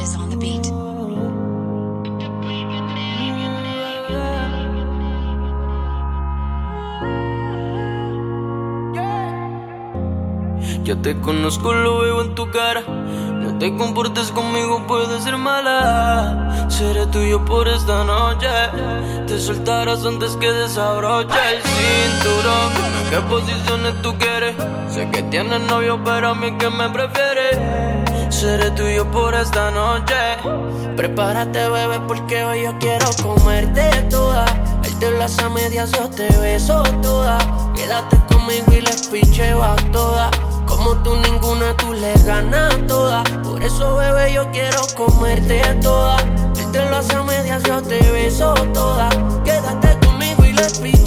is on the beat. Ya te conozco, lo veo en tu cara. No te comportes conmigo, puedes ser mala. Seré tuyo por esta noche. Te soltarás antes que desabroche el cinturón. ¿En qué posiciones tú quieres? Sé que tienes novio, pero a mí que me prefieres. Seré tuyo por esta noche. Prepárate, bebé, porque hoy yo quiero comerte toda. Él te las a medias, yo te beso toda. Quédate conmigo y les picheo a toda. Como tú ninguna, tú le ganas toda. Por eso, bebé, yo quiero comerte toda. Él te hace a medias, yo te beso toda. Quédate conmigo y le picheo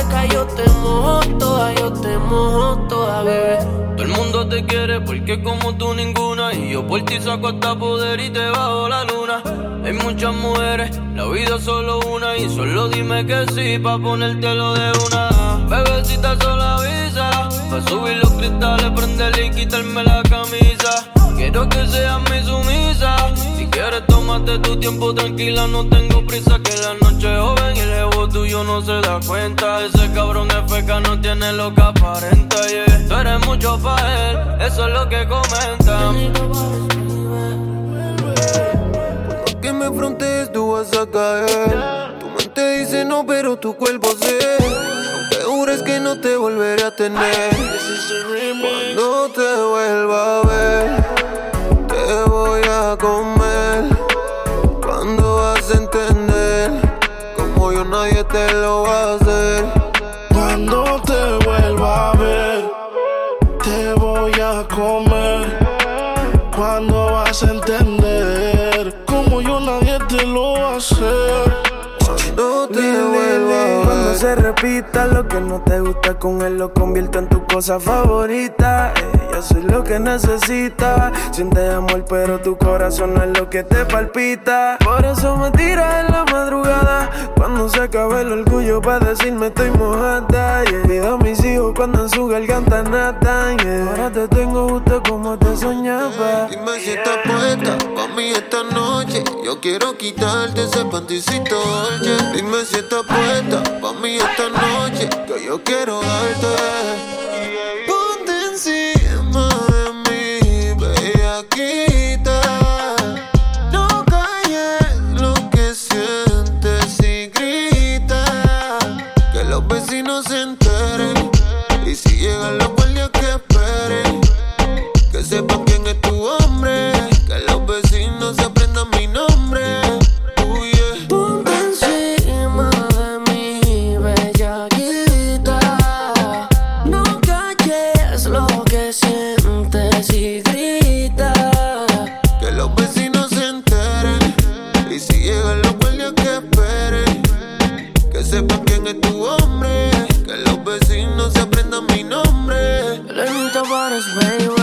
seca, yo te mojo toda. Yo te mojo toda, bebé. Todo el mundo te quiere porque como tú ninguna. Y yo por ti saco hasta poder y te bajo la luna. Hay muchas mujeres, la vida es solo una. Y solo dime que sí, pa' ponértelo de una. Bebecita solo avisa. Pa' subir los cristales, prenderle y quitarme la camisa. Quiero que seas mi sumisa. Si quieres, tómate tu tiempo tranquila. No tengo prisa, que la noche no se da cuenta. Ese cabrón es feca, no tiene lo que aparenta. Tú eres mucho pa' él, eso es lo que comentan. que me frontees tú vas a caer. Tu mente dice no, pero tu cuerpo. Aunque jures que no te volveré a tener. Cuando te vuelva a ver, te voy a comer. Cuando vas a entender, nadie te lo va a hacer. Cuando te vuelva a ver, te voy a comer. Cuando vas a entender, como yo nadie te lo va a hacer. Cuando te vuelva a ver. Cuando se repita lo que no te gusta con él lo convierto en tu cosa favorita. Eh, soy lo que necesitas. Sientes amor, pero tu corazón no es lo que te palpita. Por eso me tiras en la madrugada. Cuando se acabe el orgullo para decirme estoy mojada. Yeah. Pido a mis hijos cuando en su garganta natan. Yeah. Ahora te tengo justo como te soñaba. Dime si estás puesta pa' mí esta noche. Yo quiero quitarte ese panticito dolce. Dime si estás puesta pa' mí esta noche. Que yo quiero darte. Lenita pares, baby. Si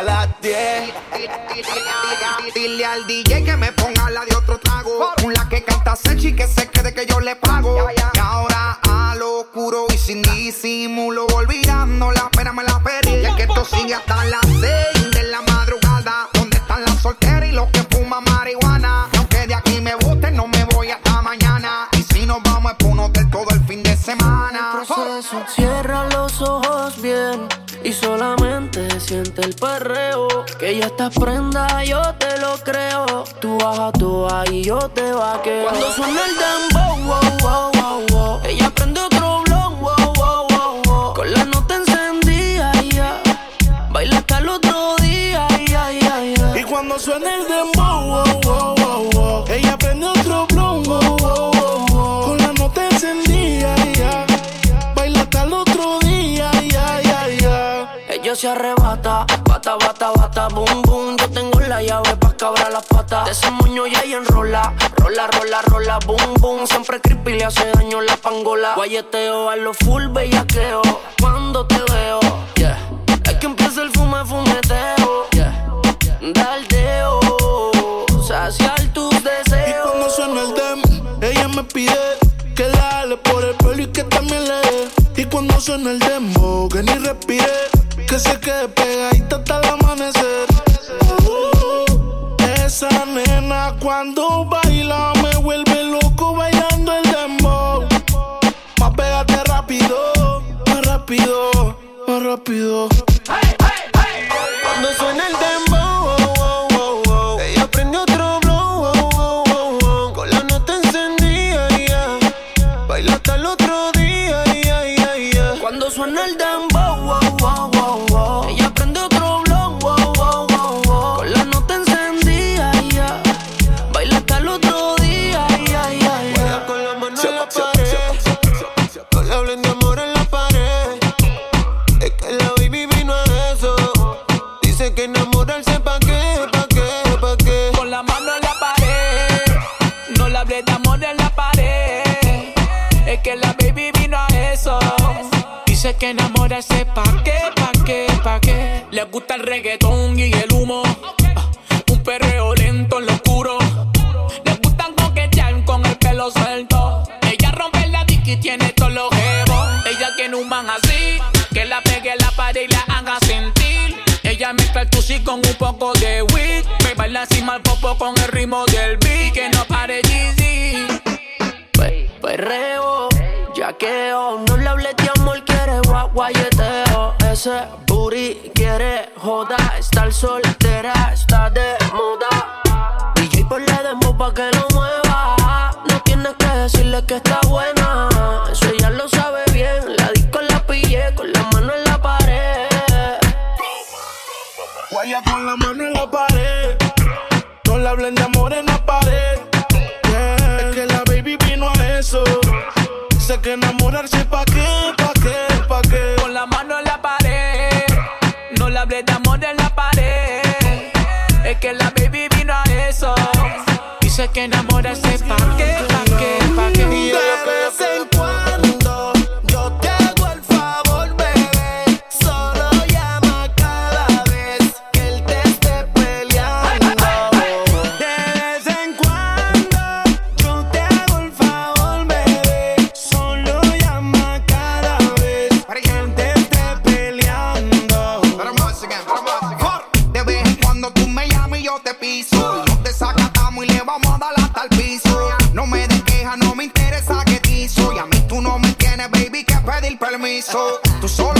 a las 10. Dile al DJ que me ponga la de otro trago. Una que canta Sechi que se quede que yo le pago. Y ahora a lo oscuro y sin disimulo, olvidando la pena me la pedí. Y es que esto sigue hasta las 6 de la madrugada. ¿Dónde están las solteras y los que fuman marihuana? Aunque de aquí me boten, no me voy hasta mañana. Y si nos vamos es por un hotel todo el fin de semana. proceso. Cierra los ojos bien perreo. Que ya estás prenda, yo te lo creo. Tú bajas tú ahí, yo te vaqueo. Cuando suena el dembow, wow, wow, wow, wow. Ella prende otro blog, wow, wow, wow, wow. Con la nota encendida, ya. Baila hasta el otro día, ya, ya, ya. cuando suena el dembow, wow, wow, wow, ella prende otro blow, con la nota encendida, ya. Baila hasta el otro día, ya, ya, ya. Ella se arrebata, bata, bata, bata, boom, boom. Yo tengo la llave pa' cabrar las patas. De ese moño ya y enrola, rola, rola, rola, boom, boom. Siempre creepy le hace daño la pangola. Guayeteo a lo full bellaqueo. Cuando te veo, yeah. Es que empieza el fume, fumeteo, yeah. Daldeo, saciar tus deseos. Y cuando suena el dem, ella me pide que la ale por el pelo y que también le dé. Y cuando suena el demo, que ni respire, que se quede pegadita hasta el amanecer. Uh, esa nena cuando baila me vuelve loco bailando el dembow. Más pégate rápido, más rápido, más rápido. Pa' qué, pa' qué, pa' qué. Le gusta el reggaetón y el humo. Ah, Un perreo lento en lo oscuro. Le gustan coquetear con el pelo suelto. Ella rompe la disc y tiene todos los jebos. Ella tiene un man así, que la pegue en la pared y la haga sentir. Ella mezcla el tusi con un poco de weed. Me baila encima el popo con el ritmo del beat. Que no pare Jeezy. Pe- Perreo, yaqueo, no le hables amor, quiere gua- guayeteo. Ese booty quiere joda, estar soltera, está de moda. DJ por la demo pa' que lo mueva. No tienes que decirle que está buena, eso ella lo sabe bien. La disco la pillé con la mano en la pared. Guaya con la mano en la pared. No le hablen de amor en la pared. Yeah. Es que la baby vino a eso. Sé que enamorarse pa' Que enamorarse pa' qué, pa' qué, pa'. Y yo De vez en cuando yo te hago el favor, bebé. Solo llama cada vez que él te esté peleando. De vez en cuando yo te hago el favor, bebé. Solo llama cada vez que él te esté peleando. De vez en cuando tú me llamas y yo te piso. Tú solo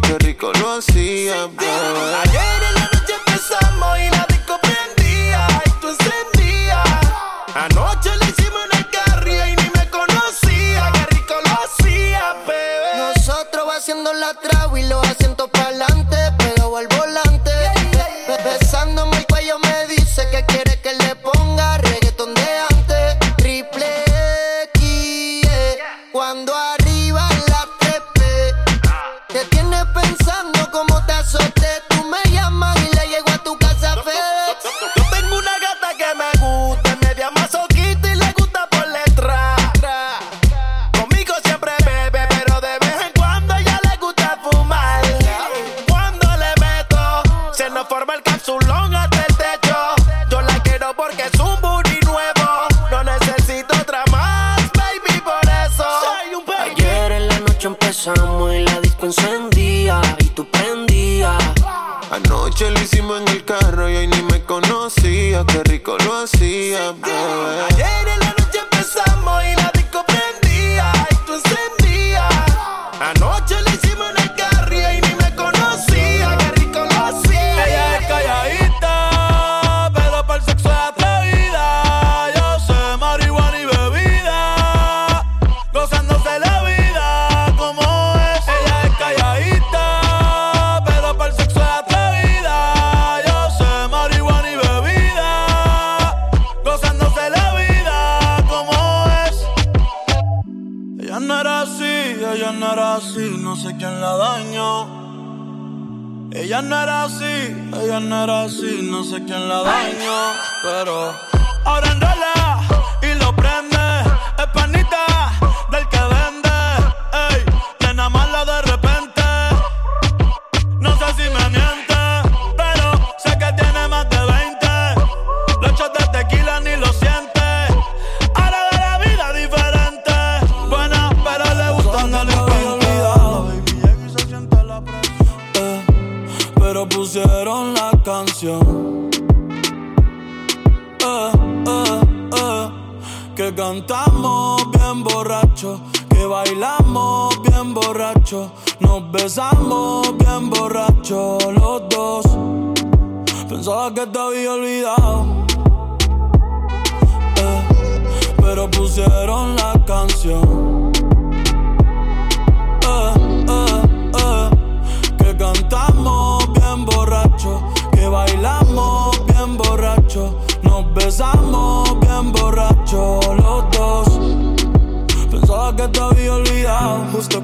qué rico lo hacía, bebé.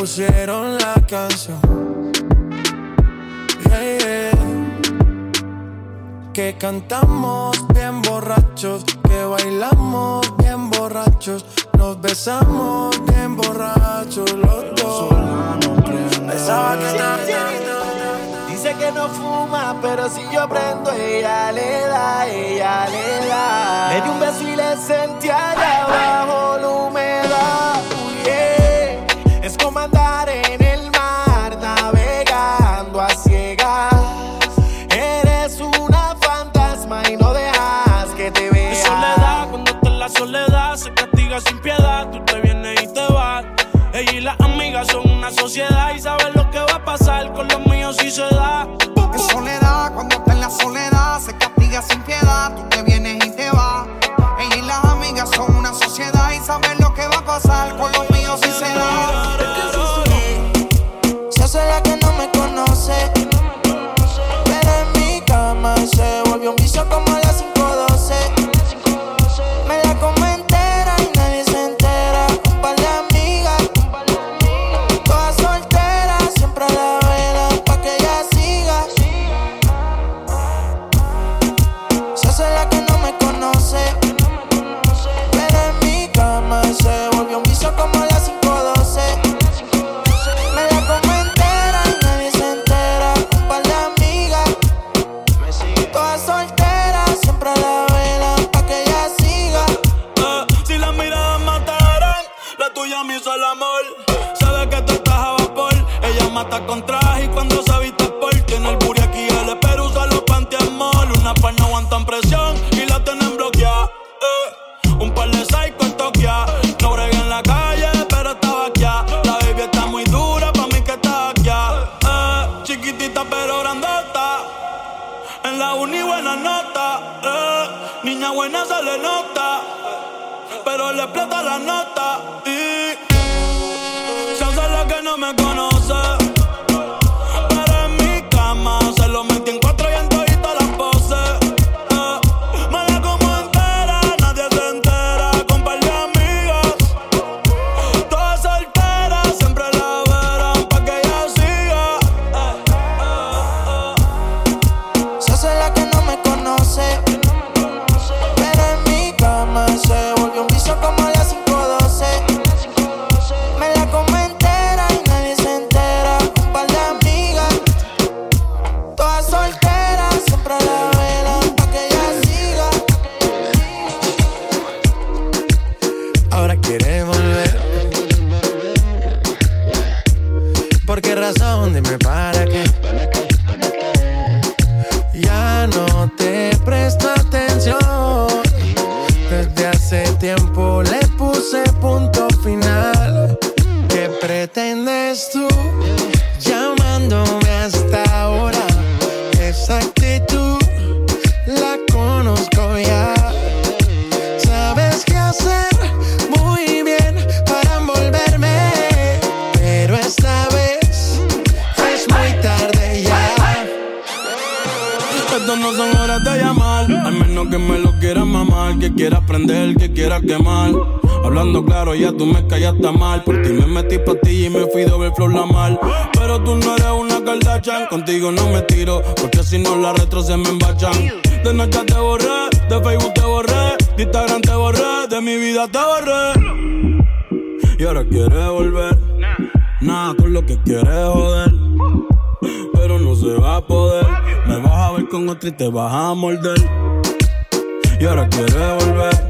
pusieron la canción. Que cantamos bien borrachos Que bailamos bien borrachos Nos besamos bien borrachos los dos. Pensaba que na, na, na, Dice que no fuma, pero si yo prendo Ella le da, ella le da. Le di un beso y le sentí allá abajo. eres una fantasma y no dejas que te vea. En soledad, cuando está en la soledad, se castiga sin piedad. Tú te vienes y te vas. Ella y las amigas son una sociedad y saben lo que va a pasar con los míos si se da. En soledad, cuando está en la soledad, se castiga sin piedad. Tú te vienes y te vas. Ella y las amigas son una sociedad y saben lo que va a pasar con los buena se le nota, pero le explota la nota. Hablando claro, ya tú me callaste mal. Por ti me metí pa' ti y me fui doble flor la mal. Pero tú no eres una Kardashian, contigo no me tiro, porque si no la retro se me embachan. De noche te borré, de Facebook te borré, de Instagram te borré, de mi vida te borré. Y ahora quieres volver, nada con lo que quieres joder pero no se va a poder. Me vas a ver con otra y te vas a morder. Y ahora quieres volver,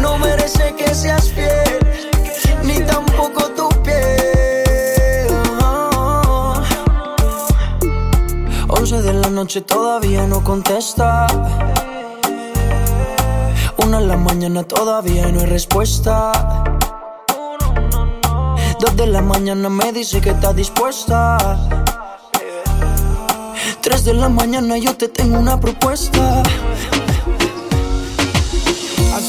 No merece que seas fiel, ni tampoco tu piel. 11 de la noche todavía no contesta. Una en la mañana todavía no hay respuesta. Dos de la mañana me dice que está dispuesta. Tres de la mañana yo te tengo una propuesta.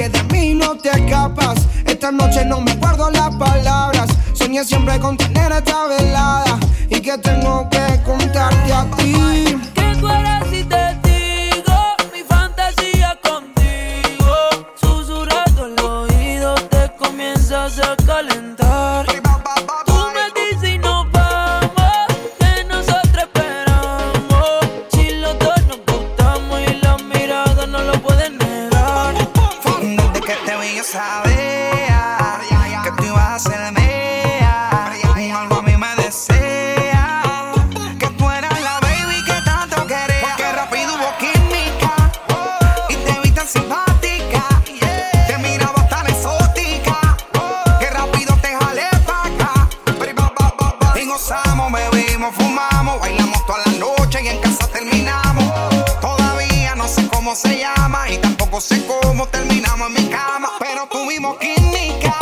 que de mí no te escapas. Esta noche no me guardo las palabras. Soñé siempre con tener esta velada y que tengo que contarte a ti. ¿Qué fuera si te digo mi fantasía contigo? Susurrando el oído te comienzas a calentar. nos tuvimos química.